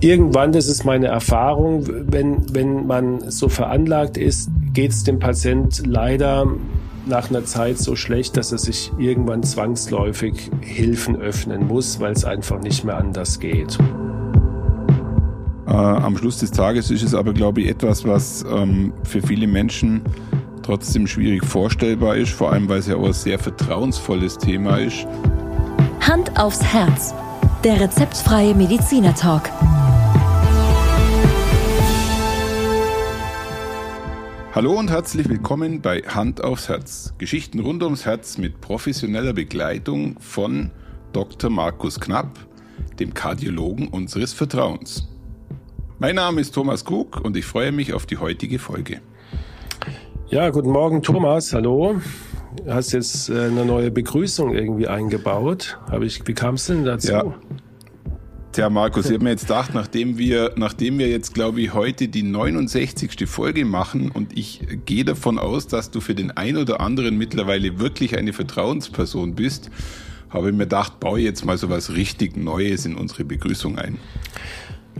irgendwann, das ist meine Erfahrung, wenn, wenn man so veranlagt ist, geht es dem Patient leider nach einer Zeit so schlecht, dass er sich irgendwann zwangsläufig Hilfen öffnen muss, weil es einfach nicht mehr anders geht. Äh, am Schluss des Tages ist es aber, glaube ich, etwas, was ähm, für viele Menschen trotzdem schwierig vorstellbar ist, vor allem weil es ja auch ein sehr vertrauensvolles Thema ist. Hand aufs Herz. Der rezeptfreie Mediziner Talk. Hallo und herzlich willkommen bei Hand aufs Herz. Geschichten rund ums Herz mit professioneller Begleitung von Dr. Markus Knapp, dem Kardiologen unseres Vertrauens. Mein Name ist Thomas Krug und ich freue mich auf die heutige Folge. Ja, guten Morgen Thomas, hallo. Du hast jetzt äh, eine neue Begrüßung irgendwie eingebaut. Hab ich, wie kam es denn dazu? Ja. Tja, Markus, ich habe mir jetzt gedacht, nachdem wir, nachdem wir jetzt, glaube ich, heute die 69. Folge machen und ich gehe davon aus, dass du für den einen oder anderen mittlerweile wirklich eine Vertrauensperson bist, habe ich mir gedacht, baue jetzt mal so was richtig Neues in unsere Begrüßung ein.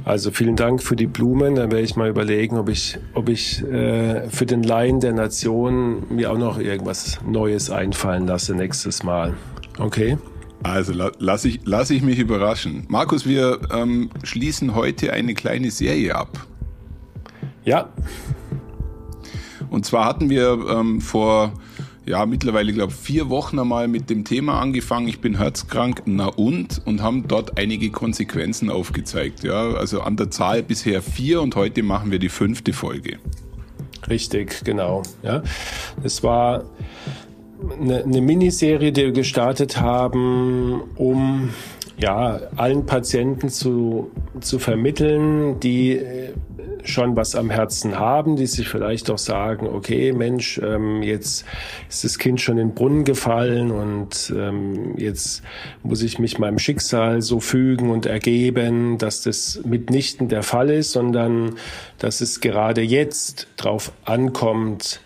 Also vielen Dank für die Blumen. Dann werde ich mal überlegen, ob ich, ob ich äh, für den Laien der Nation mir auch noch irgendwas Neues einfallen lasse nächstes Mal. Okay? Also lass ich, lass ich mich überraschen. Markus, wir ähm, schließen heute eine kleine Serie ab. Ja. Und zwar hatten wir ähm, vor, ja, mittlerweile, glaube ich, vier Wochen einmal mit dem Thema angefangen, ich bin herzkrank, na und, und haben dort einige Konsequenzen aufgezeigt. Ja, also an der Zahl bisher vier und heute machen wir die fünfte Folge. Richtig, genau. Ja, es war eine, eine Miniserie, die wir gestartet haben, um ja, allen Patienten zu, zu vermitteln, die äh, schon was am Herzen haben, die sich vielleicht auch sagen, okay, Mensch, ähm, jetzt ist das Kind schon in den Brunnen gefallen und ähm, jetzt muss ich mich meinem Schicksal so fügen und ergeben, dass das mitnichten der Fall ist, sondern dass es gerade jetzt drauf ankommt,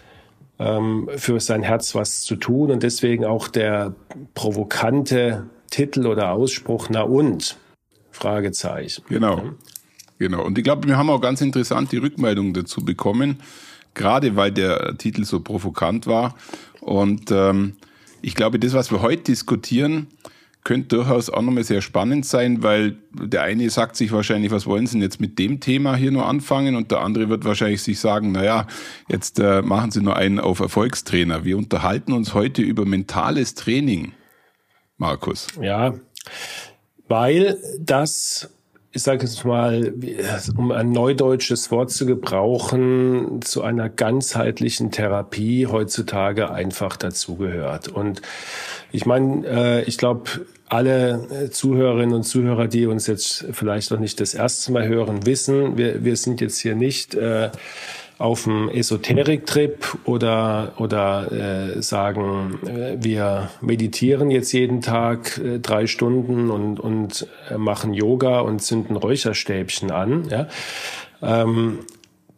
ähm, für sein Herz was zu tun und deswegen auch der provokante Titel oder Ausspruch, na und? Fragezeichen. Genau. Genau. Und ich glaube, wir haben auch ganz interessante Rückmeldungen dazu bekommen, gerade weil der Titel so provokant war. Und ähm, ich glaube, das, was wir heute diskutieren, könnte durchaus auch nochmal sehr spannend sein, weil der eine sagt sich wahrscheinlich, was wollen Sie denn jetzt mit dem Thema hier nur anfangen? Und der andere wird wahrscheinlich sich sagen, naja, jetzt äh, machen Sie nur einen auf Erfolgstrainer. Wir unterhalten uns heute über mentales Training, Markus. Ja, weil das ich sage jetzt mal, um ein neudeutsches Wort zu gebrauchen, zu einer ganzheitlichen Therapie heutzutage einfach dazugehört. Und ich meine, äh, ich glaube, alle Zuhörerinnen und Zuhörer, die uns jetzt vielleicht noch nicht das erste Mal hören, wissen, wir, wir sind jetzt hier nicht äh, auf dem Esoterik-Trip oder, oder äh, sagen, äh, wir meditieren jetzt jeden Tag äh, drei Stunden und, und äh, machen Yoga und zünden Räucherstäbchen an. Ja? Ähm,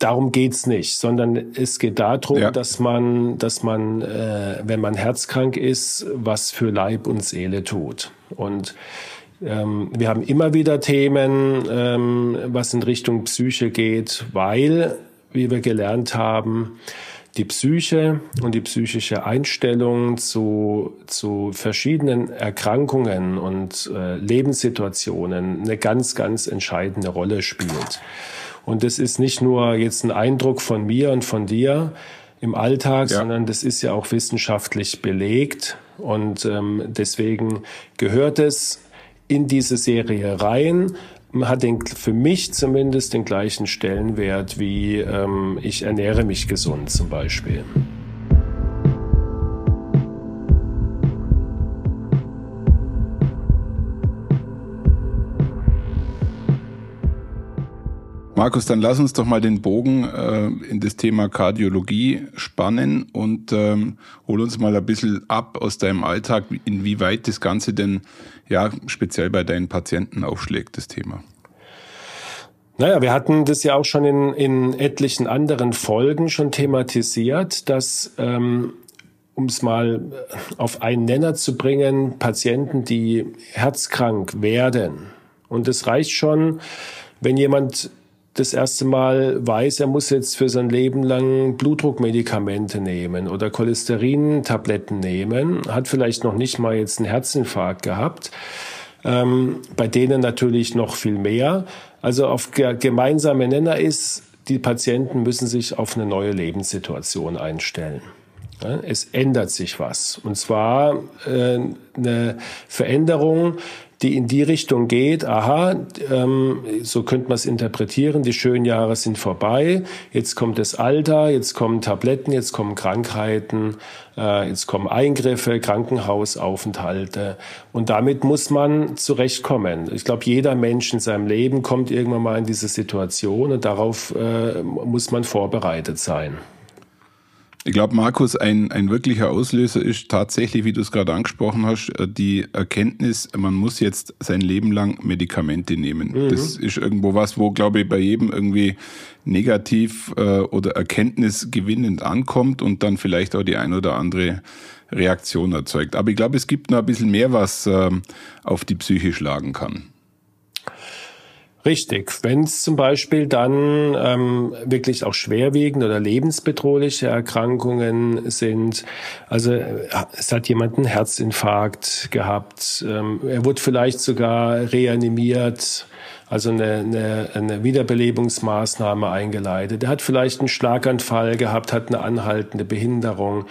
darum geht's nicht, sondern es geht darum, ja. dass man, dass man, äh, wenn man herzkrank ist, was für Leib und Seele tut. Und ähm, wir haben immer wieder Themen, ähm, was in Richtung Psyche geht, weil wie wir gelernt haben, die Psyche und die psychische Einstellung zu, zu verschiedenen Erkrankungen und äh, Lebenssituationen eine ganz, ganz entscheidende Rolle spielt. Und das ist nicht nur jetzt ein Eindruck von mir und von dir im Alltag, ja. sondern das ist ja auch wissenschaftlich belegt. Und ähm, deswegen gehört es in diese Serie rein hat den, für mich zumindest den gleichen Stellenwert wie ähm, ich ernähre mich gesund zum Beispiel. Markus, dann lass uns doch mal den Bogen äh, in das Thema Kardiologie spannen und ähm, hol uns mal ein bisschen ab aus deinem Alltag, inwieweit das Ganze denn ja speziell bei deinen Patienten aufschlägt, das Thema. Naja, wir hatten das ja auch schon in, in etlichen anderen Folgen schon thematisiert, dass, ähm, um es mal auf einen Nenner zu bringen, Patienten, die herzkrank werden, und es reicht schon, wenn jemand das erste Mal weiß, er muss jetzt für sein Leben lang Blutdruckmedikamente nehmen oder Cholesterintabletten nehmen, hat vielleicht noch nicht mal jetzt einen Herzinfarkt gehabt, ähm, bei denen natürlich noch viel mehr. Also auf gemeinsame Nenner ist, die Patienten müssen sich auf eine neue Lebenssituation einstellen. Es ändert sich was. Und zwar äh, eine Veränderung, die in die Richtung geht, aha, ähm, so könnte man es interpretieren, die schönen Jahre sind vorbei, jetzt kommt das Alter, jetzt kommen Tabletten, jetzt kommen Krankheiten, äh, jetzt kommen Eingriffe, Krankenhausaufenthalte und damit muss man zurechtkommen. Ich glaube, jeder Mensch in seinem Leben kommt irgendwann mal in diese Situation und darauf äh, muss man vorbereitet sein. Ich glaube, Markus, ein, ein wirklicher Auslöser ist tatsächlich, wie du es gerade angesprochen hast, äh, die Erkenntnis, man muss jetzt sein Leben lang Medikamente nehmen. Mhm. Das ist irgendwo was, wo, glaube ich, bei jedem irgendwie negativ äh, oder erkenntnisgewinnend ankommt und dann vielleicht auch die ein oder andere Reaktion erzeugt. Aber ich glaube, es gibt noch ein bisschen mehr, was äh, auf die Psyche schlagen kann. Richtig. Wenn es zum Beispiel dann ähm, wirklich auch schwerwiegende oder lebensbedrohliche Erkrankungen sind, also äh, es hat jemand einen Herzinfarkt gehabt, ähm, er wurde vielleicht sogar reanimiert, also eine, eine, eine Wiederbelebungsmaßnahme eingeleitet. Er hat vielleicht einen Schlaganfall gehabt, hat eine anhaltende Behinderung.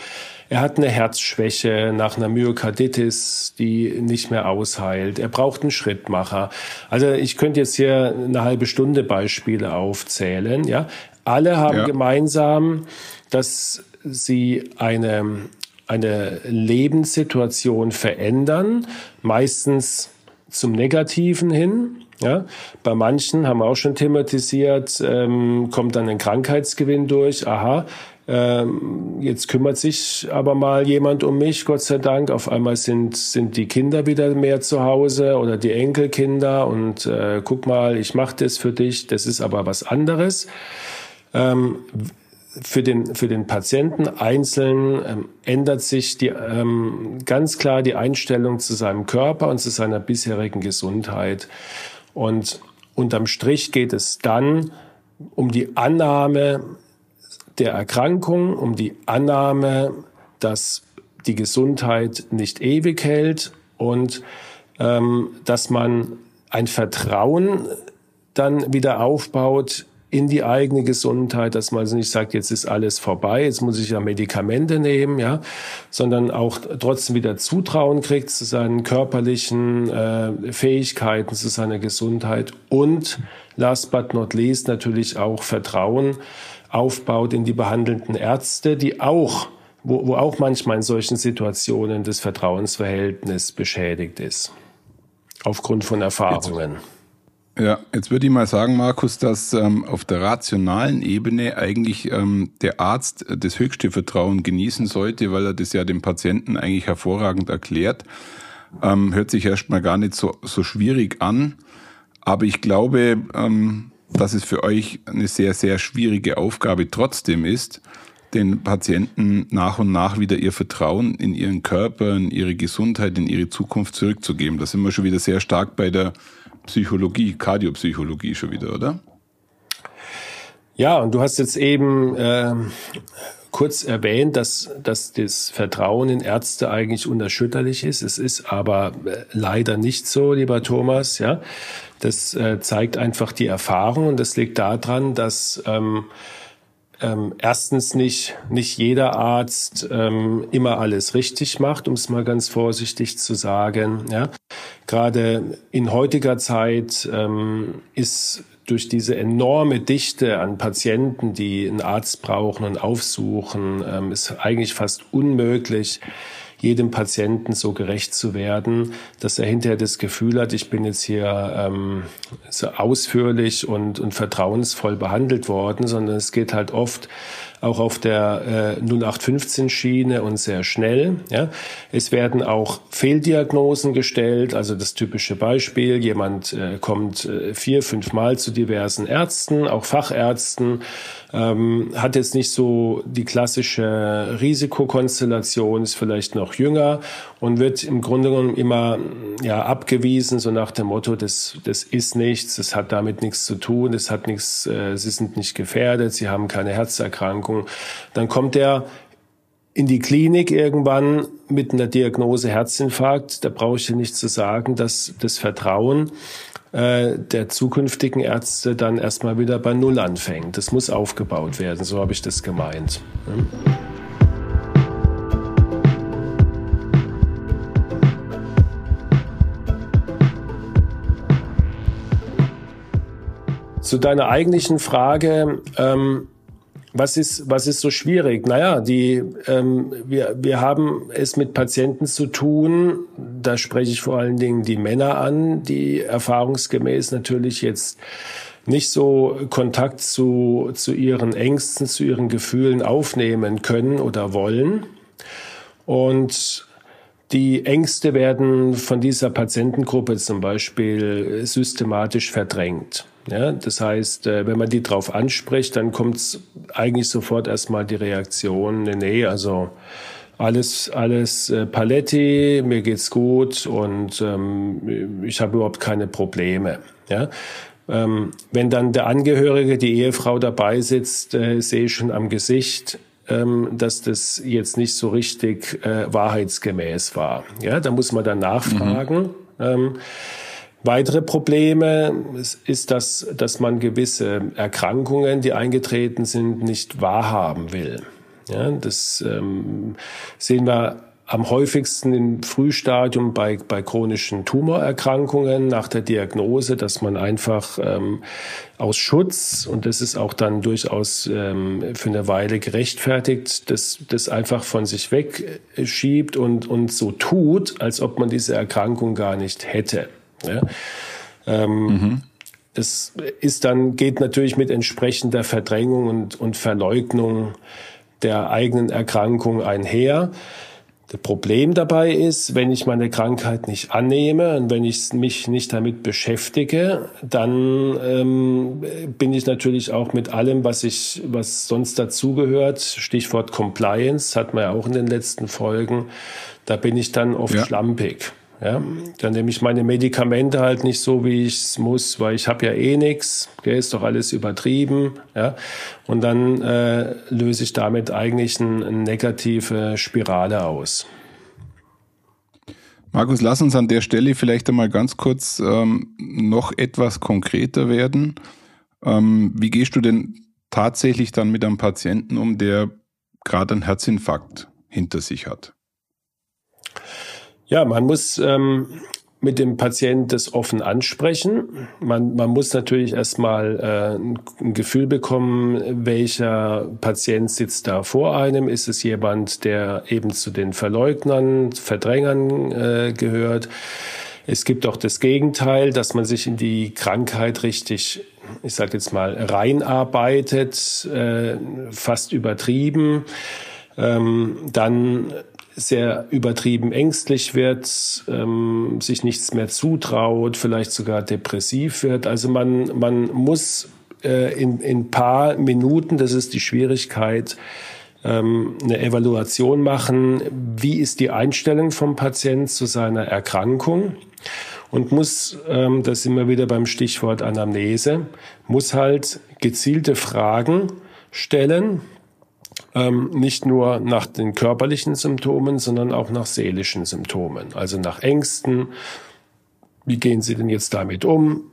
Er hat eine Herzschwäche nach einer Myokarditis, die nicht mehr ausheilt. Er braucht einen Schrittmacher. Also ich könnte jetzt hier eine halbe Stunde Beispiele aufzählen. Ja, alle haben ja. gemeinsam, dass sie eine eine Lebenssituation verändern, meistens zum Negativen hin. Ja, bei manchen haben wir auch schon thematisiert, ähm, kommt dann ein Krankheitsgewinn durch. Aha, ähm, jetzt kümmert sich aber mal jemand um mich, Gott sei Dank. Auf einmal sind, sind die Kinder wieder mehr zu Hause oder die Enkelkinder und äh, guck mal, ich mache das für dich, das ist aber was anderes. Ähm, für den, für den Patienten einzeln ähm, ändert sich die, ähm, ganz klar die Einstellung zu seinem Körper und zu seiner bisherigen Gesundheit. Und unterm Strich geht es dann um die Annahme der Erkrankung, um die Annahme, dass die Gesundheit nicht ewig hält und ähm, dass man ein Vertrauen dann wieder aufbaut in die eigene Gesundheit, dass man nicht sagt, jetzt ist alles vorbei, jetzt muss ich ja Medikamente nehmen, ja, sondern auch trotzdem wieder Zutrauen kriegt zu seinen körperlichen äh, Fähigkeiten, zu seiner Gesundheit und last but not least natürlich auch Vertrauen aufbaut in die behandelnden Ärzte, die auch, wo, wo auch manchmal in solchen Situationen das Vertrauensverhältnis beschädigt ist. Aufgrund von Erfahrungen. Ja, jetzt würde ich mal sagen, Markus, dass ähm, auf der rationalen Ebene eigentlich ähm, der Arzt das höchste Vertrauen genießen sollte, weil er das ja dem Patienten eigentlich hervorragend erklärt. Ähm, hört sich erstmal gar nicht so, so schwierig an. Aber ich glaube, ähm, dass es für euch eine sehr, sehr schwierige Aufgabe trotzdem ist, den Patienten nach und nach wieder ihr Vertrauen in ihren Körper, in ihre Gesundheit, in ihre Zukunft zurückzugeben. Da sind wir schon wieder sehr stark bei der Psychologie, Kardiopsychologie schon wieder, oder? Ja, und du hast jetzt eben äh, kurz erwähnt, dass, dass das Vertrauen in Ärzte eigentlich unerschütterlich ist. Es ist aber äh, leider nicht so, lieber Thomas. Ja, das äh, zeigt einfach die Erfahrung und das liegt daran, dass ähm, ähm, erstens nicht, nicht jeder Arzt ähm, immer alles richtig macht, um es mal ganz vorsichtig zu sagen. Ja? Gerade in heutiger Zeit ähm, ist durch diese enorme Dichte an Patienten, die einen Arzt brauchen und aufsuchen, ähm, ist eigentlich fast unmöglich, jedem Patienten so gerecht zu werden, dass er hinterher das Gefühl hat, ich bin jetzt hier ähm, so ausführlich und, und vertrauensvoll behandelt worden, sondern es geht halt oft auch auf der äh, 0815-Schiene und sehr schnell. Ja. Es werden auch Fehldiagnosen gestellt, also das typische Beispiel, jemand äh, kommt äh, vier, fünf Mal zu diversen Ärzten, auch Fachärzten, ähm, hat jetzt nicht so die klassische Risikokonstellation, ist vielleicht noch jünger und wird im Grunde genommen immer ja, abgewiesen, so nach dem Motto, das, das ist nichts, das hat damit nichts zu tun, das hat nichts, äh, sie sind nicht gefährdet, sie haben keine Herzerkrankung. Dann kommt er in die Klinik irgendwann mit einer Diagnose Herzinfarkt. Da brauche ich dir nicht zu sagen, dass das Vertrauen äh, der zukünftigen Ärzte dann erstmal wieder bei Null anfängt. Das muss aufgebaut werden, so habe ich das gemeint. Zu deiner eigentlichen Frage, ähm, was ist, was ist so schwierig? Naja, die, ähm, wir, wir haben es mit Patienten zu tun. Da spreche ich vor allen Dingen die Männer an, die erfahrungsgemäß natürlich jetzt nicht so Kontakt zu, zu ihren Ängsten, zu ihren Gefühlen aufnehmen können oder wollen. Und die Ängste werden von dieser Patientengruppe zum Beispiel systematisch verdrängt. Ja, das heißt, äh, wenn man die drauf anspricht, dann kommt eigentlich sofort erstmal die Reaktion, nee, nee, also alles, alles äh, Paletti, mir geht's gut und ähm, ich habe überhaupt keine Probleme. Ja? Ähm, wenn dann der Angehörige, die Ehefrau dabei sitzt, äh, sehe ich schon am Gesicht, ähm, dass das jetzt nicht so richtig äh, wahrheitsgemäß war. Ja, da muss man dann nachfragen. Mhm. Weitere Probleme ist, dass, dass man gewisse Erkrankungen, die eingetreten sind, nicht wahrhaben will. Ja, das ähm, sehen wir am häufigsten im Frühstadium bei, bei chronischen Tumorerkrankungen nach der Diagnose, dass man einfach ähm, aus Schutz, und das ist auch dann durchaus ähm, für eine Weile gerechtfertigt, das, das einfach von sich wegschiebt und, und so tut, als ob man diese Erkrankung gar nicht hätte. Ja? Ähm, mhm. Das ist dann, geht natürlich mit entsprechender Verdrängung und, und Verleugnung der eigenen Erkrankung einher. Das Problem dabei ist, wenn ich meine Krankheit nicht annehme und wenn ich mich nicht damit beschäftige, dann ähm, bin ich natürlich auch mit allem, was ich, was sonst dazugehört, Stichwort Compliance, hat man ja auch in den letzten Folgen, da bin ich dann oft ja. schlampig. Ja, dann nehme ich meine Medikamente halt nicht so, wie ich es muss, weil ich habe ja eh nichts, ist doch alles übertrieben. Ja, und dann äh, löse ich damit eigentlich eine, negative Spirale aus. Markus, lass uns an der Stelle vielleicht einmal ganz kurz ähm, noch etwas konkreter werden. Ähm, wie gehst du denn tatsächlich dann mit einem Patienten um, der gerade einen Herzinfarkt hinter sich hat? Ja, man muss ähm, mit dem Patienten das offen ansprechen. Man, man muss natürlich erstmal äh, ein Gefühl bekommen, welcher Patient sitzt da vor einem. Ist es jemand, der eben zu den Verleugnern, Verdrängern äh, gehört? Es gibt auch das Gegenteil, dass man sich in die Krankheit richtig, ich sage jetzt mal, reinarbeitet, äh, fast übertrieben. Ähm, dann sehr übertrieben ängstlich wird, ähm, sich nichts mehr zutraut, vielleicht sogar depressiv wird. Also man, man muss äh, in, in paar Minuten, das ist die Schwierigkeit, ähm, eine Evaluation machen, wie ist die Einstellung vom Patient zu seiner Erkrankung und muss, ähm, das sind wir wieder beim Stichwort Anamnese, muss halt gezielte Fragen stellen, ähm, nicht nur nach den körperlichen Symptomen, sondern auch nach seelischen Symptomen, also nach Ängsten. Wie gehen Sie denn jetzt damit um?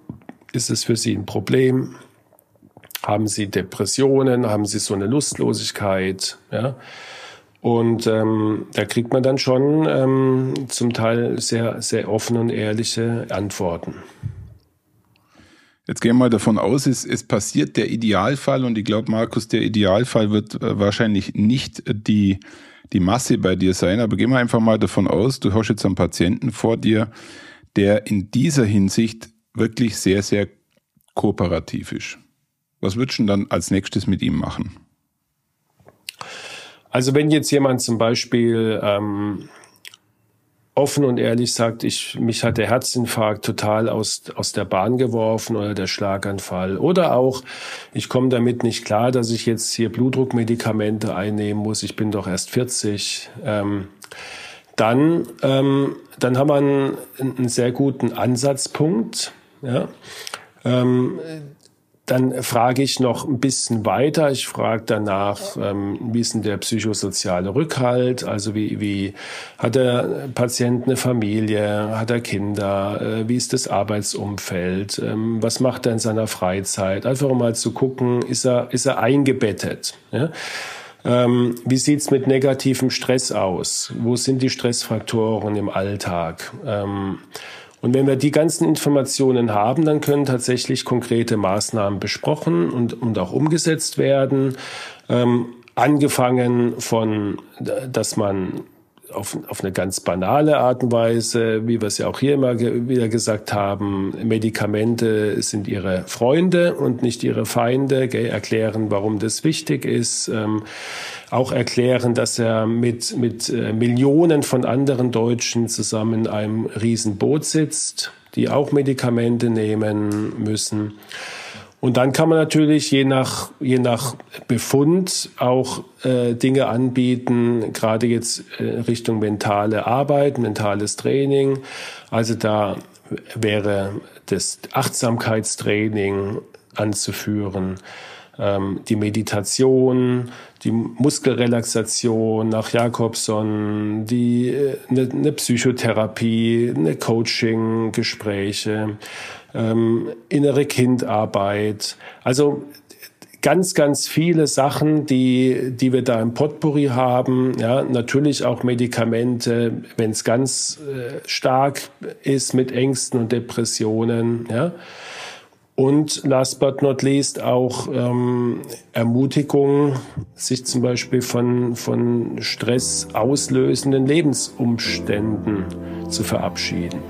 Ist es für Sie ein Problem? Haben Sie Depressionen? Haben Sie so eine Lustlosigkeit? Ja? Und ähm, da kriegt man dann schon ähm, zum Teil sehr, sehr offene und ehrliche Antworten. Jetzt gehen wir mal davon aus, es, es passiert der Idealfall und ich glaube, Markus, der Idealfall wird äh, wahrscheinlich nicht die, die Masse bei dir sein, aber gehen wir einfach mal davon aus, du hast jetzt einen Patienten vor dir, der in dieser Hinsicht wirklich sehr, sehr kooperativ ist. Was würdest du dann als nächstes mit ihm machen? Also wenn jetzt jemand zum Beispiel ähm, offen und ehrlich sagt, ich, mich hat der Herzinfarkt total aus, aus der Bahn geworfen oder der Schlaganfall. Oder auch, ich komme damit nicht klar, dass ich jetzt hier Blutdruckmedikamente einnehmen muss. Ich bin doch erst 40. Ähm, dann, ähm, dann haben wir einen, einen sehr guten Ansatzpunkt. Ja? Ähm, dann frage ich noch ein bisschen weiter. Ich frage danach, ähm, wie ist denn der psychosoziale Rückhalt? Also wie, wie hat der Patient eine Familie? Hat er Kinder? Äh, wie ist das Arbeitsumfeld? Ähm, was macht er in seiner Freizeit? Einfach um mal zu gucken, ist er, ist er eingebettet? Ja? Ähm, wie sieht's mit negativem Stress aus? Wo sind die Stressfaktoren im Alltag? Ähm, und wenn wir die ganzen Informationen haben, dann können tatsächlich konkrete Maßnahmen besprochen und, und auch umgesetzt werden. Ähm, angefangen von, dass man auf, auf eine ganz banale Art und Weise, wie wir es ja auch hier immer ge wieder gesagt haben, Medikamente sind ihre Freunde und nicht ihre Feinde, gell, erklären, warum das wichtig ist, ähm, auch erklären, dass er mit, mit äh, Millionen von anderen Deutschen zusammen in einem Riesenboot sitzt, die auch Medikamente nehmen müssen. Und dann kann man natürlich je nach, je nach Befund auch äh, Dinge anbieten, gerade jetzt äh, Richtung mentale Arbeit, mentales Training. Also da wäre das Achtsamkeitstraining anzuführen, ähm, die Meditation, die Muskelrelaxation nach Jakobson, die eine, äh, eine Psychotherapie, eine Coaching-Gespräche ähm, innere Kindarbeit. Also ganz, ganz viele Sachen, die, die wir da im Potpourri haben. Ja, natürlich auch Medikamente, wenn es ganz äh, stark ist mit Ängsten und Depressionen. Ja. Und last but not least auch ähm, Ermutigung, sich zum Beispiel von, von Stress auslösenden Lebensumständen zu verabschieden.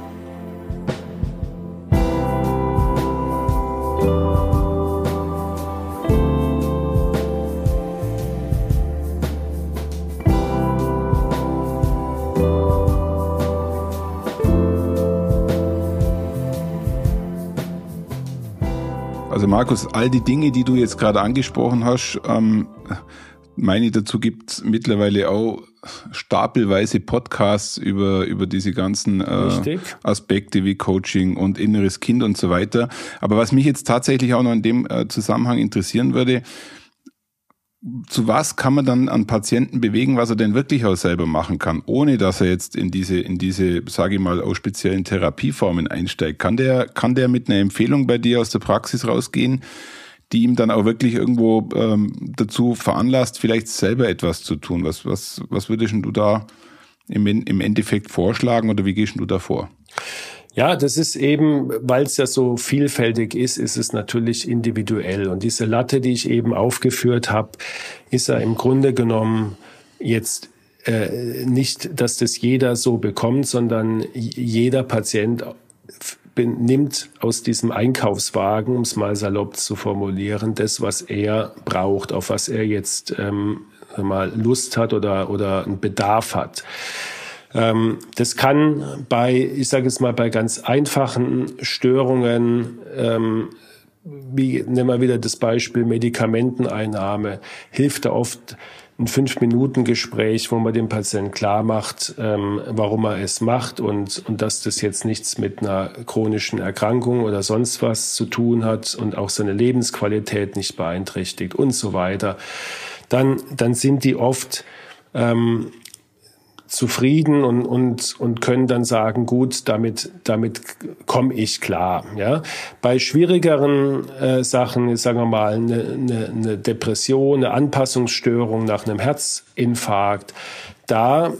Markus, all die Dinge, die du jetzt gerade angesprochen hast, ähm, meine dazu gibt es mittlerweile auch stapelweise Podcasts über, über diese ganzen äh, Aspekte wie Coaching und inneres Kind und so weiter. Aber was mich jetzt tatsächlich auch noch in dem äh, Zusammenhang interessieren würde, zu was kann man dann an Patienten bewegen, was er denn wirklich auch selber machen kann, ohne dass er jetzt in diese, in diese, sage ich mal, auch speziellen Therapieformen einsteigt? Kann der, kann der mit einer Empfehlung bei dir aus der Praxis rausgehen, die ihm dann auch wirklich irgendwo ähm, dazu veranlasst, vielleicht selber etwas zu tun? Was, was, was würdest du da im, im Endeffekt vorschlagen oder wie gehst du da vor? Ja, das ist eben, weil es ja so vielfältig ist, ist es natürlich individuell. Und diese Latte, die ich eben aufgeführt habe, ist ja im Grunde genommen jetzt äh, nicht, dass das jeder so bekommt, sondern jeder Patient nimmt aus diesem Einkaufswagen, um es mal salopp zu formulieren, das, was er braucht, auf was er jetzt ähm, mal Lust hat oder, oder einen Bedarf hat. Ähm, das kann bei, ich sage es mal, bei ganz einfachen Störungen, ähm, wie nehmen wir wieder das Beispiel Medikamenteneinnahme, hilft da oft ein Fünf-Minuten-Gespräch, wo man dem Patienten klar macht, ähm, warum er es macht und, und dass das jetzt nichts mit einer chronischen Erkrankung oder sonst was zu tun hat und auch seine Lebensqualität nicht beeinträchtigt und so weiter. Dann, dann sind die oft ähm, zufrieden und, und, und können dann sagen, gut, damit, damit komme ich klar. Ja? Bei schwierigeren äh, Sachen, sagen wir mal, eine, eine, eine Depression, eine Anpassungsstörung nach einem Herzinfarkt, da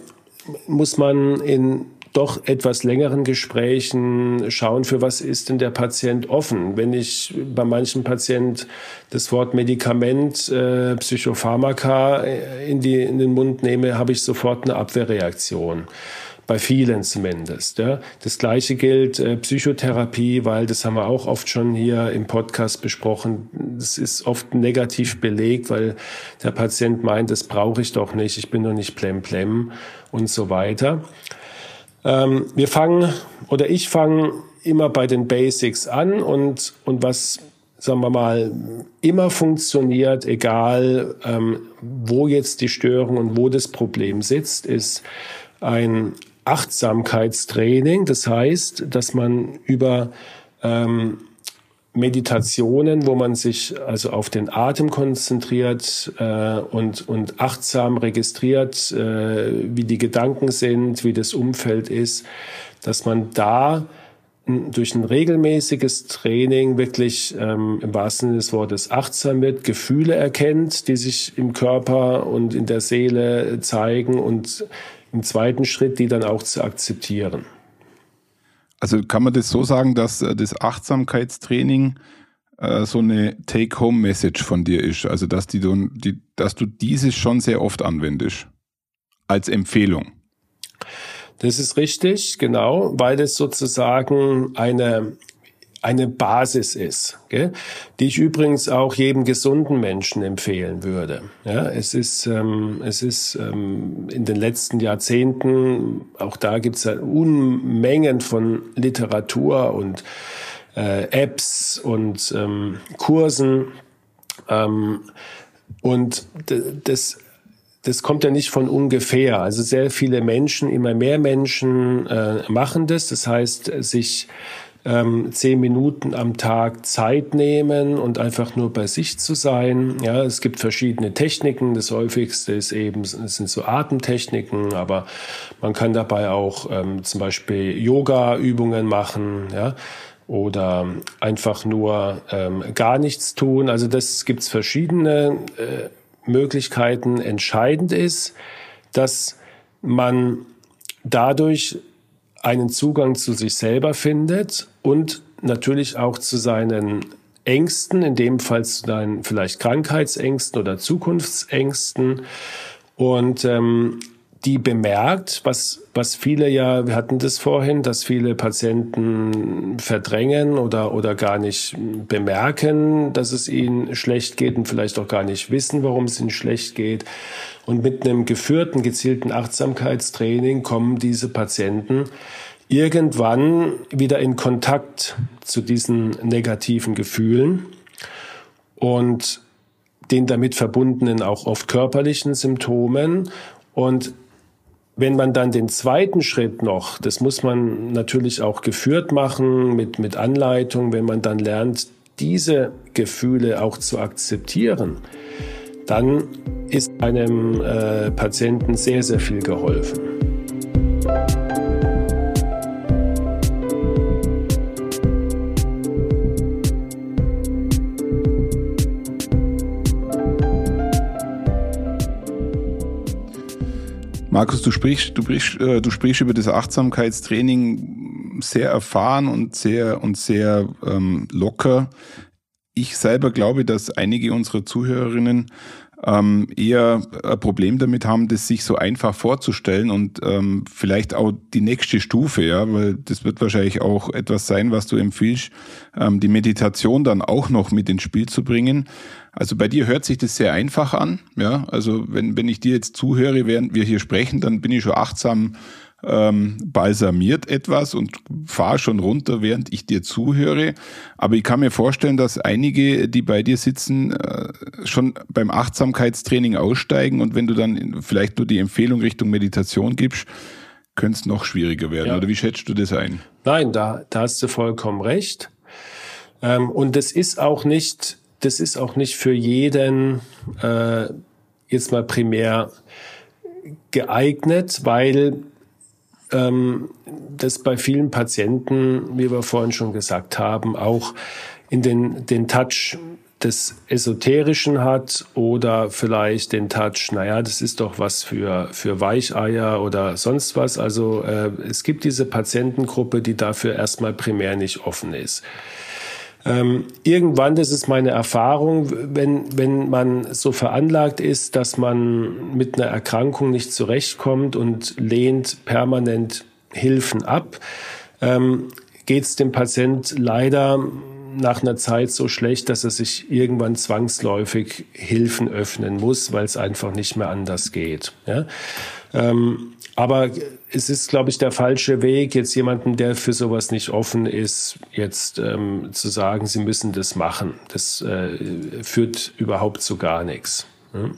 muss man in doch etwas längeren Gesprächen schauen, für was ist denn der Patient offen. Wenn ich bei manchen Patienten das Wort Medikament, äh, Psychopharmaka äh, in, die, in den Mund nehme, habe ich sofort eine Abwehrreaktion. bei vielen zumindest. Ja. Das gleiche gilt äh, Psychotherapie, weil das haben wir auch oft schon hier im Podcast besprochen. Das ist oft negativ belegt, weil der Patient meint, das brauche ich doch nicht, ich bin doch nicht plemplem und so weiter. Ähm, wir fangen oder ich fange immer bei den Basics an und, und was sagen wir mal, immer funktioniert, egal ähm, wo jetzt die Störung und wo das Problem sitzt, ist ein Achtsamkeitstraining. Das heißt, dass man über ähm, Meditationen, wo man sich also auf den Atem konzentriert äh, und, und achtsam registriert, äh, wie die Gedanken sind, wie das Umfeld ist, dass man da durch ein regelmäßiges Training wirklich ähm, im wahrsten Sinne des Wortes achtsam wird, Gefühle erkennt, die sich im Körper und in der Seele zeigen und im zweiten Schritt die dann auch zu akzeptieren. Also kann man das so sagen, dass äh, das Achtsamkeitstraining äh, so eine Take-Home-Message von dir ist? Also dass, die, die, dass du dieses schon sehr oft anwendest als Empfehlung? Das ist richtig, genau, weil es sozusagen eine eine Basis ist, gell? die ich übrigens auch jedem gesunden Menschen empfehlen würde. Ja, es ist, ähm, es ist ähm, in den letzten Jahrzehnten, auch da gibt es Unmengen von Literatur und äh, Apps und ähm, Kursen. Ähm, und das das kommt ja nicht von ungefähr. Also sehr viele Menschen, immer mehr Menschen äh, machen das. Das heißt, sich ähm, zehn Minuten am Tag Zeit nehmen und einfach nur bei sich zu sein. Ja, es gibt verschiedene Techniken. Das häufigste ist eben, es sind so Atemtechniken, aber man kann dabei auch ähm, zum Beispiel Yoga-Übungen machen, ja, oder einfach nur ähm, gar nichts tun. Also das gibt's verschiedene äh, Möglichkeiten. Entscheidend ist, dass man dadurch einen Zugang zu sich selber findet und natürlich auch zu seinen Ängsten, in dem Fall zu deinen vielleicht Krankheitsängsten oder Zukunftsängsten. Und ähm, die bemerkt, was, was viele ja, wir hatten das vorhin, dass viele Patienten verdrängen oder, oder gar nicht bemerken, dass es ihnen schlecht geht und vielleicht auch gar nicht wissen, warum es ihnen schlecht geht. Und mit einem geführten, gezielten Achtsamkeitstraining kommen diese Patienten irgendwann wieder in Kontakt zu diesen negativen Gefühlen und den damit verbundenen auch oft körperlichen Symptomen und wenn man dann den zweiten Schritt noch, das muss man natürlich auch geführt machen mit, mit Anleitung, wenn man dann lernt, diese Gefühle auch zu akzeptieren, dann ist einem äh, Patienten sehr, sehr viel geholfen. Markus, du sprichst, du sprichst, äh, du sprichst über das Achtsamkeitstraining sehr erfahren und sehr und sehr ähm, locker. Ich selber glaube, dass einige unserer Zuhörerinnen ähm, eher ein Problem damit haben, das sich so einfach vorzustellen und ähm, vielleicht auch die nächste Stufe, ja, weil das wird wahrscheinlich auch etwas sein, was du empfiehlst, ähm, die Meditation dann auch noch mit ins Spiel zu bringen. Also bei dir hört sich das sehr einfach an, ja. Also wenn, wenn ich dir jetzt zuhöre, während wir hier sprechen, dann bin ich schon achtsam ähm, balsamiert etwas und fahre schon runter, während ich dir zuhöre. Aber ich kann mir vorstellen, dass einige, die bei dir sitzen, äh, schon beim Achtsamkeitstraining aussteigen und wenn du dann vielleicht nur die Empfehlung Richtung Meditation gibst, könnte es noch schwieriger werden. Ja. Oder wie schätzt du das ein? Nein, da, da hast du vollkommen recht. Ähm, und das ist auch nicht, das ist auch nicht für jeden äh, jetzt mal primär geeignet, weil ähm, das bei vielen Patienten, wie wir vorhin schon gesagt haben, auch in den, den Touch des Esoterischen hat oder vielleicht den Touch, naja, das ist doch was für, für Weicheier oder sonst was. Also äh, es gibt diese Patientengruppe, die dafür erstmal primär nicht offen ist. Ähm, irgendwann, das ist meine Erfahrung, wenn, wenn man so veranlagt ist, dass man mit einer Erkrankung nicht zurechtkommt und lehnt permanent Hilfen ab, ähm, geht es dem Patient leider nach einer Zeit so schlecht, dass er sich irgendwann zwangsläufig Hilfen öffnen muss, weil es einfach nicht mehr anders geht. Ja? Ähm, aber es ist, glaube ich, der falsche Weg, jetzt jemanden, der für sowas nicht offen ist, jetzt ähm, zu sagen, sie müssen das machen. Das äh, führt überhaupt zu gar nichts. Ja?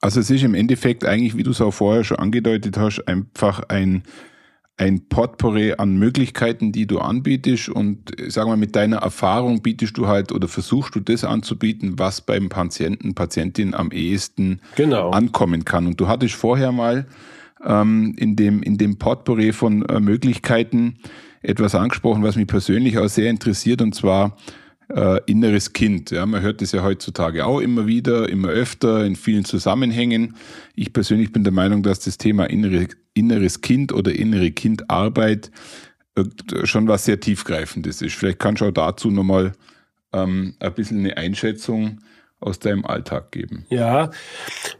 Also es ist im Endeffekt eigentlich, wie du es auch vorher schon angedeutet hast, einfach ein ein Potpourri an Möglichkeiten, die du anbietest und sagen wir mit deiner Erfahrung bietest du halt oder versuchst du das anzubieten, was beim Patienten, Patientin am ehesten genau. ankommen kann. Und du hattest vorher mal ähm, in dem in dem Potpourri von äh, Möglichkeiten etwas angesprochen, was mich persönlich auch sehr interessiert und zwar äh, inneres Kind. Ja, man hört das ja heutzutage auch immer wieder, immer öfter in vielen Zusammenhängen. Ich persönlich bin der Meinung, dass das Thema innere, inneres Kind oder innere Kindarbeit äh, schon was sehr tiefgreifendes ist. Vielleicht kannst du auch dazu nochmal ähm, ein bisschen eine Einschätzung aus deinem Alltag geben. Ja,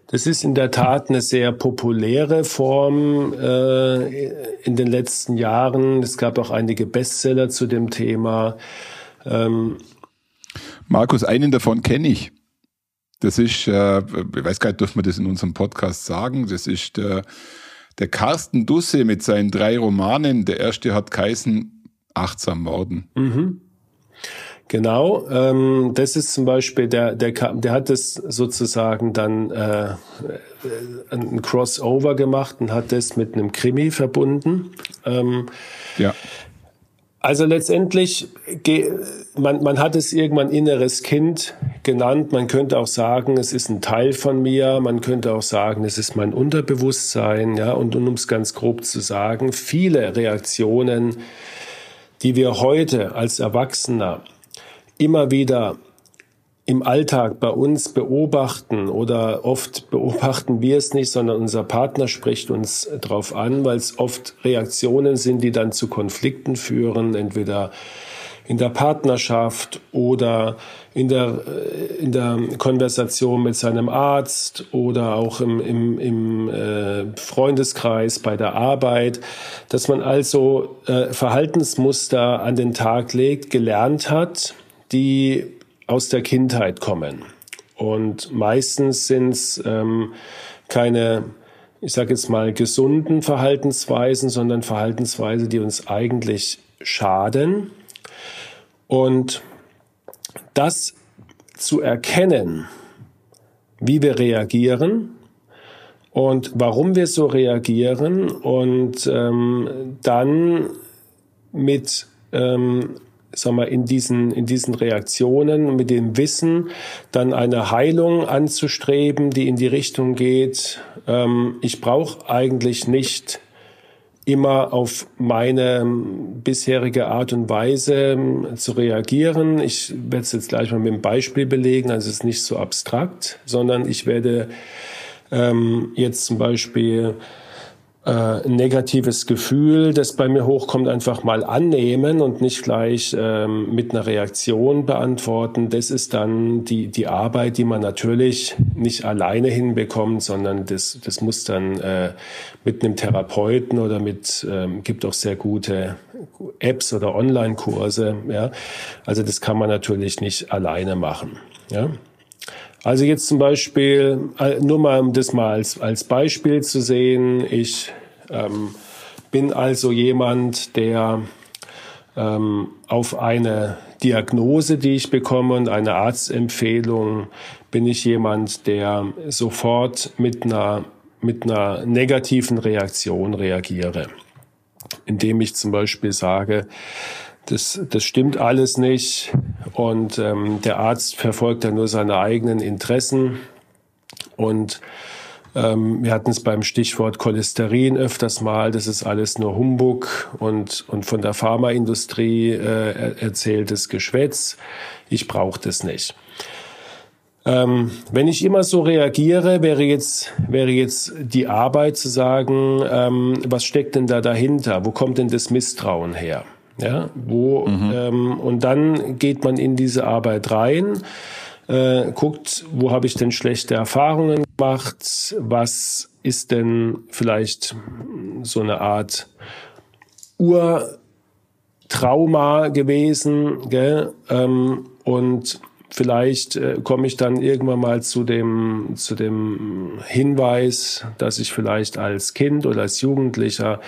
das ist in der Tat eine sehr populäre Form äh, in den letzten Jahren. Es gab auch einige Bestseller zu dem Thema. Ähm, Markus, einen davon kenne ich. Das ist, äh, ich weiß gar nicht, dürfen wir das in unserem Podcast sagen, das ist der, der Carsten Dusse mit seinen drei Romanen. Der erste hat geheißen Achtsam Morden. Mhm. Genau, ähm, das ist zum Beispiel, der, der, der hat das sozusagen dann äh, ein Crossover gemacht und hat das mit einem Krimi verbunden. Ähm, ja. Also letztendlich, man, man hat es irgendwann inneres Kind genannt. Man könnte auch sagen, es ist ein Teil von mir. Man könnte auch sagen, es ist mein Unterbewusstsein. Ja, und um es ganz grob zu sagen, viele Reaktionen, die wir heute als Erwachsener immer wieder im Alltag bei uns beobachten oder oft beobachten wir es nicht, sondern unser Partner spricht uns drauf an, weil es oft Reaktionen sind, die dann zu Konflikten führen, entweder in der Partnerschaft oder in der, äh, in der Konversation mit seinem Arzt oder auch im, im, im äh, Freundeskreis bei der Arbeit, dass man also äh, Verhaltensmuster an den Tag legt, gelernt hat, die aus der Kindheit kommen. Und meistens sind es ähm, keine, ich sage jetzt mal, gesunden Verhaltensweisen, sondern Verhaltensweisen, die uns eigentlich schaden. Und das zu erkennen, wie wir reagieren und warum wir so reagieren und ähm, dann mit ähm, sag mal, in diesen, in diesen Reaktionen mit dem Wissen dann eine Heilung anzustreben, die in die Richtung geht, ähm, ich brauche eigentlich nicht immer auf meine bisherige Art und Weise ähm, zu reagieren. Ich werde es jetzt gleich mal mit einem Beispiel belegen, also es ist nicht so abstrakt, sondern ich werde ähm, jetzt zum Beispiel äh, ein negatives Gefühl, das bei mir hochkommt, einfach mal annehmen und nicht gleich ähm, mit einer Reaktion beantworten. Das ist dann die, die Arbeit, die man natürlich nicht alleine hinbekommt, sondern das, das muss dann äh, mit einem Therapeuten oder mit, ähm, gibt auch sehr gute Apps oder Online-Kurse. Ja? Also das kann man natürlich nicht alleine machen. Ja? Also jetzt zum Beispiel, äh, nur mal um das mal als, als Beispiel zu sehen, ich ähm, bin also jemand, der ähm, auf eine Diagnose, die ich bekomme und eine Arztempfehlung, bin ich jemand, der sofort mit einer, mit einer negativen Reaktion reagiere. Indem ich zum Beispiel sage, das, das stimmt alles nicht und ähm, der Arzt verfolgt ja nur seine eigenen Interessen und ähm, wir hatten es beim Stichwort Cholesterin öfters mal, das ist alles nur Humbug und, und von der Pharmaindustrie äh, erzähltes Geschwätz. Ich brauche das nicht. Ähm, wenn ich immer so reagiere, wäre jetzt, wäre jetzt die Arbeit zu sagen, ähm, was steckt denn da dahinter? Wo kommt denn das Misstrauen her? Ja, wo mhm. ähm, und dann geht man in diese Arbeit rein, äh, guckt, wo habe ich denn schlechte Erfahrungen gemacht, was ist denn vielleicht so eine Art Urtrauma gewesen, gell? Ähm, und vielleicht äh, komme ich dann irgendwann mal zu dem, zu dem Hinweis, dass ich vielleicht als Kind oder als Jugendlicher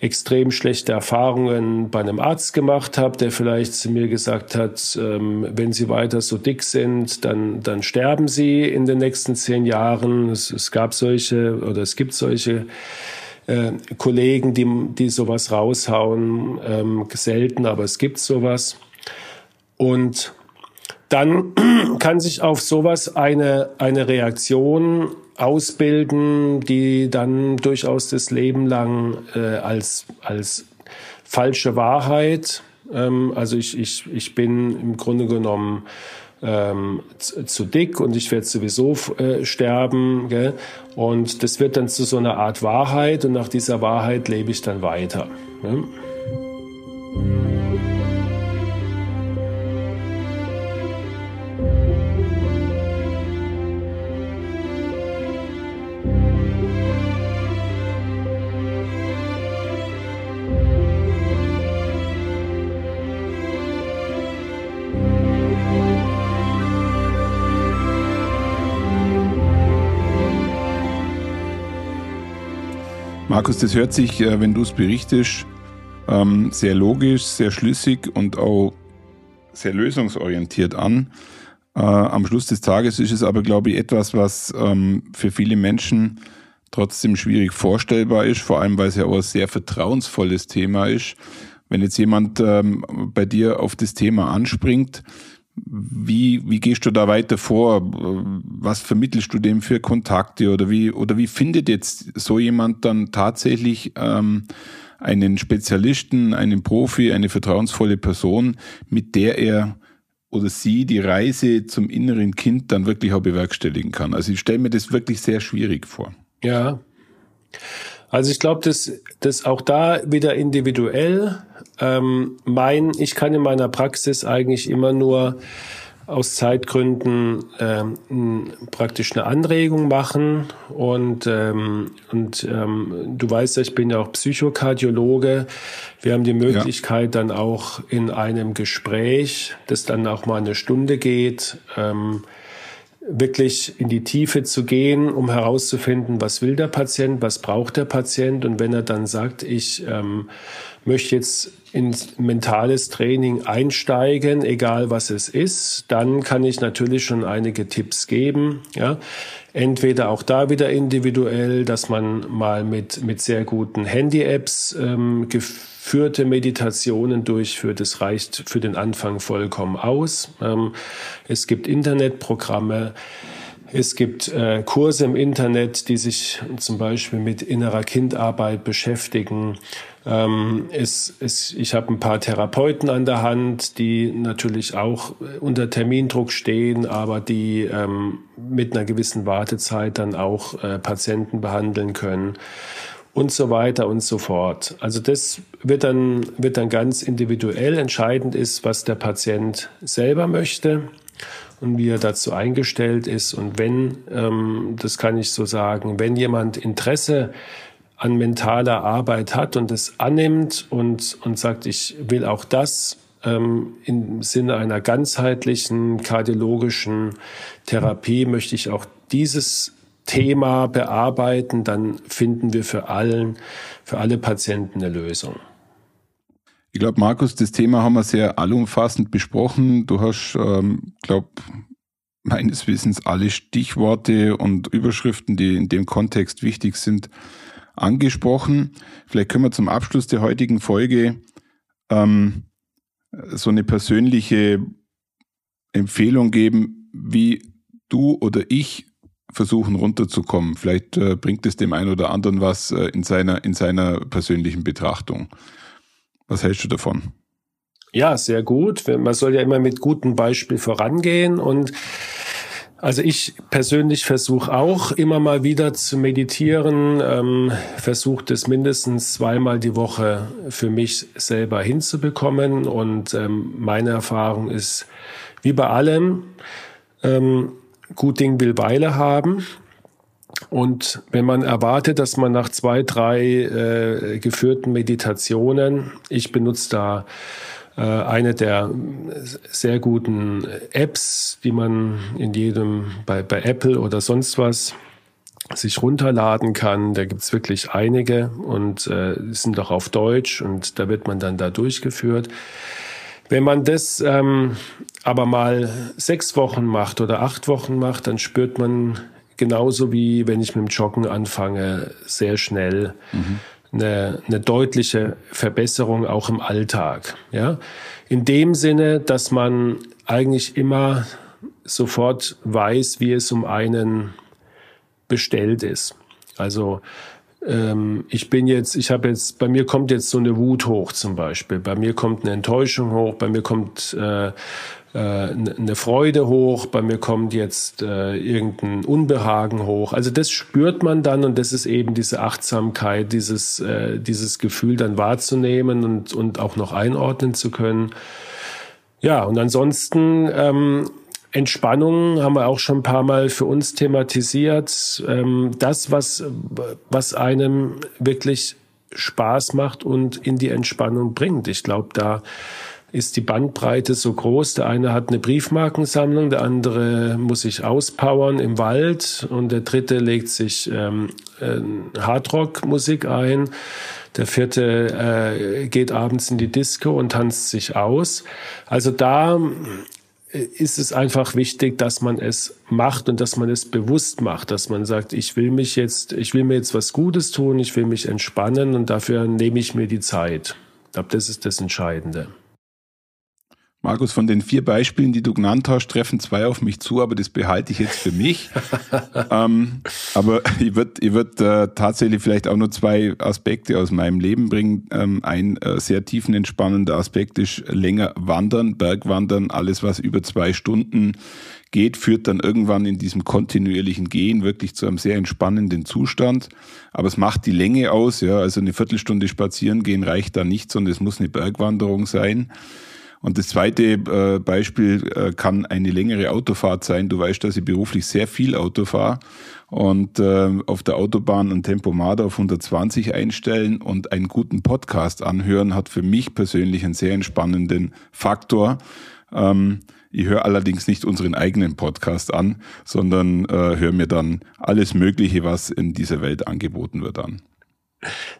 extrem schlechte Erfahrungen bei einem Arzt gemacht habe, der vielleicht zu mir gesagt hat, ähm, wenn Sie weiter so dick sind, dann, dann sterben Sie in den nächsten zehn Jahren. Es, es gab solche oder es gibt solche äh, Kollegen, die, die sowas raushauen, ähm, selten, aber es gibt sowas. Und dann kann sich auf sowas eine, eine Reaktion ausbilden, die dann durchaus das Leben lang äh, als, als falsche Wahrheit, ähm, also ich, ich, ich bin im Grunde genommen ähm, zu, zu, dick und ich werde sowieso äh, sterben. Gell? Und das wird dann zu so einer Art Wahrheit und nach dieser Wahrheit lebe ich dann weiter. Ne? Markus, das hört sich, äh, wenn du es berichtest, ähm, sehr logisch, sehr schlüssig und auch sehr lösungsorientiert an. Äh, am Schluss des Tages ist es aber, glaube ich, etwas, was ähm, für viele Menschen trotzdem schwierig vorstellbar ist, vor allem weil es ja auch ein sehr vertrauensvolles Thema ist. Wenn jetzt jemand ähm, bei dir auf das Thema anspringt, wie, wie gehst du da weiter vor? Was vermittelst du dem für Kontakte oder wie, oder wie findet jetzt so jemand dann tatsächlich ähm, einen Spezialisten, einen Profi, eine vertrauensvolle Person, mit der er oder sie die Reise zum inneren Kind dann wirklich auch bewerkstelligen kann? Also ich stelle mir das wirklich sehr schwierig vor. Ja. Also ich glaube, dass das auch da wieder individuell ähm, mein, ich kann in meiner Praxis eigentlich immer nur aus Zeitgründen ähm, praktisch eine Anregung machen und ähm, und ähm, du weißt ja, ich bin ja auch Psychokardiologe. Wir haben die Möglichkeit ja. dann auch in einem Gespräch, das dann auch mal eine Stunde geht, ähm, wirklich in die Tiefe zu gehen, um herauszufinden, was will der Patient, was braucht der Patient und wenn er dann sagt, ich ähm, möchte jetzt ins mentales Training einsteigen, egal was es ist, dann kann ich natürlich schon einige Tipps geben. Ja, entweder auch da wieder individuell, dass man mal mit mit sehr guten Handy-Apps ähm, geführte Meditationen durchführt. Das reicht für den Anfang vollkommen aus. Ähm, es gibt Internetprogramme. Es gibt äh, Kurse im Internet, die sich zum Beispiel mit innerer Kindarbeit beschäftigen. Ähm, es, es, ich habe ein paar Therapeuten an der Hand, die natürlich auch unter Termindruck stehen, aber die ähm, mit einer gewissen Wartezeit dann auch äh, Patienten behandeln können und so weiter und so fort. Also das wird dann, wird dann ganz individuell. Entscheidend ist, was der Patient selber möchte und wie er dazu eingestellt ist. Und wenn, ähm, das kann ich so sagen, wenn jemand Interesse an mentaler Arbeit hat und es annimmt und, und sagt, ich will auch das ähm, im Sinne einer ganzheitlichen kardiologischen Therapie, möchte ich auch dieses Thema bearbeiten, dann finden wir für allen, für alle Patienten eine Lösung. Ich glaube, Markus, das Thema haben wir sehr allumfassend besprochen. Du hast, ähm, glaube meines Wissens alle Stichworte und Überschriften, die in dem Kontext wichtig sind, angesprochen. Vielleicht können wir zum Abschluss der heutigen Folge ähm, so eine persönliche Empfehlung geben, wie du oder ich versuchen runterzukommen. Vielleicht äh, bringt es dem einen oder anderen was äh, in seiner in seiner persönlichen Betrachtung. Was hältst du davon? Ja, sehr gut. Man soll ja immer mit gutem Beispiel vorangehen und Also ich persönlich versuche auch immer mal wieder zu meditieren, ähm, versuche das mindestens zweimal die Woche für mich selber hinzubekommen. Und ähm, meine Erfahrung ist, wie bei allem, ähm, gut Ding will Weile haben. Und wenn man erwartet, dass man nach zwei, drei äh, geführten Meditationen, ich benutze da äh, eine der sehr guten Apps, die man in jedem, bei, bei Apple oder sonst was sich runterladen kann. Da gibt's wirklich einige und äh, sind auch auf Deutsch und da wird man dann da durchgeführt. Wenn man das ähm, aber mal sechs Wochen macht oder acht Wochen macht, dann spürt man genauso wie wenn ich mit dem Joggen anfange, sehr schnell mhm eine, eine deutliche Verbesserung auch im Alltag. Ja? In dem Sinne, dass man eigentlich immer sofort weiß, wie es um einen bestellt ist. Also ähm, ich bin jetzt, ich habe jetzt, bei mir kommt jetzt so eine Wut hoch zum Beispiel, bei mir kommt eine Enttäuschung hoch, bei mir kommt äh, eine Freude hoch, bei mir kommt jetzt äh, irgendein Unbehagen hoch. Also das spürt man dann und das ist eben diese Achtsamkeit, dieses, äh, dieses Gefühl dann wahrzunehmen und, und auch noch einordnen zu können. Ja, und ansonsten ähm, Entspannung haben wir auch schon ein paar Mal für uns thematisiert. Ähm, das, was, was einem wirklich Spaß macht und in die Entspannung bringt. Ich glaube, da ist die Bandbreite so groß. Der eine hat eine Briefmarkensammlung, der andere muss sich auspowern im Wald und der dritte legt sich ähm, äh, Hardrock-Musik ein. Der vierte äh, geht abends in die Disco und tanzt sich aus. Also da äh, ist es einfach wichtig, dass man es macht und dass man es bewusst macht, dass man sagt, ich will mich jetzt, ich will mir jetzt was Gutes tun, ich will mich entspannen und dafür nehme ich mir die Zeit. Ich glaube, das ist das Entscheidende. Markus, von den vier Beispielen, die du genannt hast, treffen zwei auf mich zu, aber das behalte ich jetzt für mich. ähm, aber ich würde ich würd, äh, tatsächlich vielleicht auch nur zwei Aspekte aus meinem Leben bringen. Ähm, ein äh, sehr tiefenentspannender Aspekt ist länger wandern, Bergwandern, alles was über zwei Stunden geht, führt dann irgendwann in diesem kontinuierlichen Gehen wirklich zu einem sehr entspannenden Zustand. Aber es macht die Länge aus, ja, also eine Viertelstunde spazieren gehen reicht da nicht, sondern es muss eine Bergwanderung sein. Und das zweite äh, Beispiel äh, kann eine längere Autofahrt sein. Du weißt, dass ich beruflich sehr viel Auto fahre und äh, auf der Autobahn ein Tempomat auf 120 einstellen und einen guten Podcast anhören, hat für mich persönlich einen sehr entspannenden Faktor. Ähm, ich höre allerdings nicht unseren eigenen Podcast an, sondern äh, höre mir dann alles Mögliche, was in dieser Welt angeboten wird, an.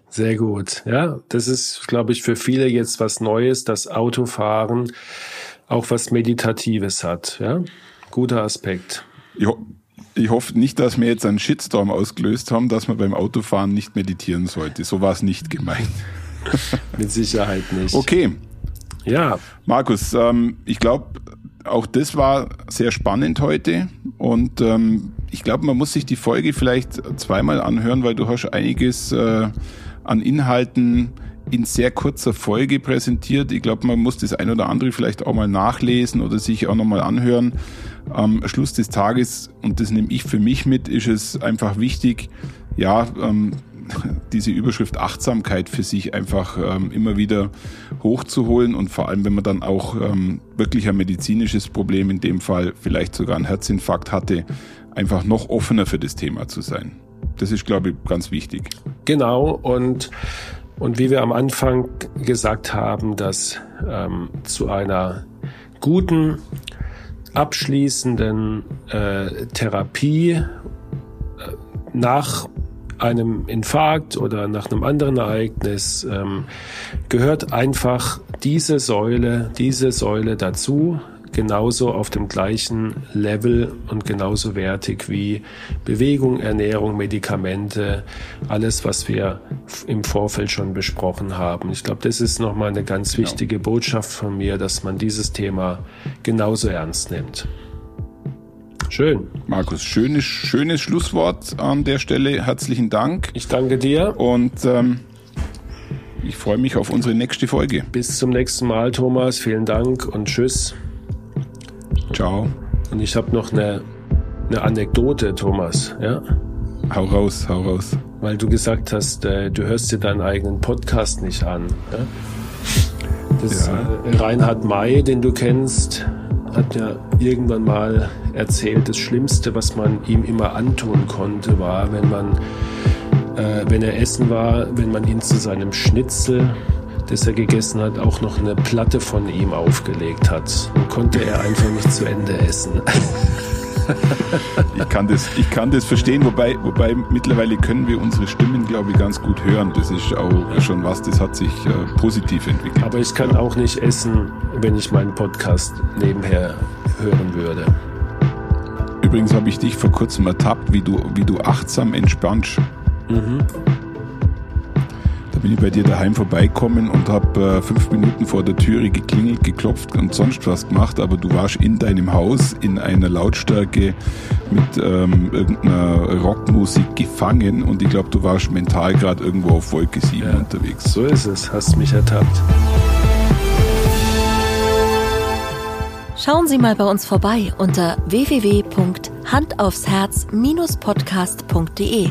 Sehr gut. Ja, das ist, glaube ich, für viele jetzt was Neues, dass Autofahren auch was Meditatives hat. Ja, guter Aspekt. Ich, ho ich hoffe nicht, dass wir jetzt einen Shitstorm ausgelöst haben, dass man beim Autofahren nicht meditieren sollte. So war es nicht gemeint. Mit Sicherheit nicht. Okay. Ja. Markus, ähm, ich glaube, auch das war sehr spannend heute und ähm, ich glaube, man muss sich die Folge vielleicht zweimal anhören, weil du hast einiges äh, an Inhalten in sehr kurzer Folge präsentiert. Ich glaube, man muss das ein oder andere vielleicht auch mal nachlesen oder sich auch nochmal anhören. Am Schluss des Tages, und das nehme ich für mich mit, ist es einfach wichtig, ja, ähm, diese Überschrift Achtsamkeit für sich einfach ähm, immer wieder hochzuholen und vor allem, wenn man dann auch ähm, wirklich ein medizinisches Problem, in dem Fall vielleicht sogar einen Herzinfarkt hatte, einfach noch offener für das Thema zu sein. Das ist, glaube ich, ganz wichtig. Genau, und, und wie wir am Anfang gesagt haben, dass ähm, zu einer guten, abschließenden äh, Therapie äh, nach einem Infarkt oder nach einem anderen Ereignis ähm, gehört einfach diese Säule, diese Säule dazu, genauso auf dem gleichen Level und genauso wertig wie Bewegung, Ernährung, Medikamente, alles, was wir im Vorfeld schon besprochen haben. Ich glaube, das ist nochmal eine ganz genau. wichtige Botschaft von mir, dass man dieses Thema genauso ernst nimmt. Schön. Markus, schönes, schönes Schlusswort an der Stelle. Herzlichen Dank. Ich danke dir. Und ähm, ich freue mich auf unsere nächste Folge. Bis zum nächsten Mal, Thomas. Vielen Dank und tschüss. Ciao. Und ich habe noch eine eine Anekdote, Thomas, ja? Hau raus, hau raus. Weil du gesagt hast, äh, du hörst dir deinen eigenen Podcast nicht an. Ja? Das, ja. Äh, Reinhard May, den du kennst, hat ja irgendwann mal erzählt, das Schlimmste, was man ihm immer antun konnte, war, wenn man, äh, wenn er essen war, wenn man ihn zu seinem Schnitzel, das er gegessen hat, auch noch eine Platte von ihm aufgelegt hat. Konnte er einfach nicht zu Ende essen. ich, kann das, ich kann das verstehen, wobei, wobei mittlerweile können wir unsere Stimmen, glaube ich, ganz gut hören. Das ist auch schon was, das hat sich äh, positiv entwickelt. Aber ich kann auch nicht essen, wenn ich meinen Podcast nebenher hören würde. Übrigens habe ich dich vor kurzem ertappt, wie du, wie du achtsam entspannst. Mhm bin ich bei dir daheim vorbeikommen und habe äh, fünf Minuten vor der Türe geklingelt, geklopft und sonst was gemacht, aber du warst in deinem Haus in einer Lautstärke mit ähm, irgendeiner Rockmusik gefangen und ich glaube, du warst mental gerade irgendwo auf Wolke 7 ja, unterwegs. So ist es, hast mich ertappt. Schauen Sie mal bei uns vorbei unter www.handaufsherz-podcast.de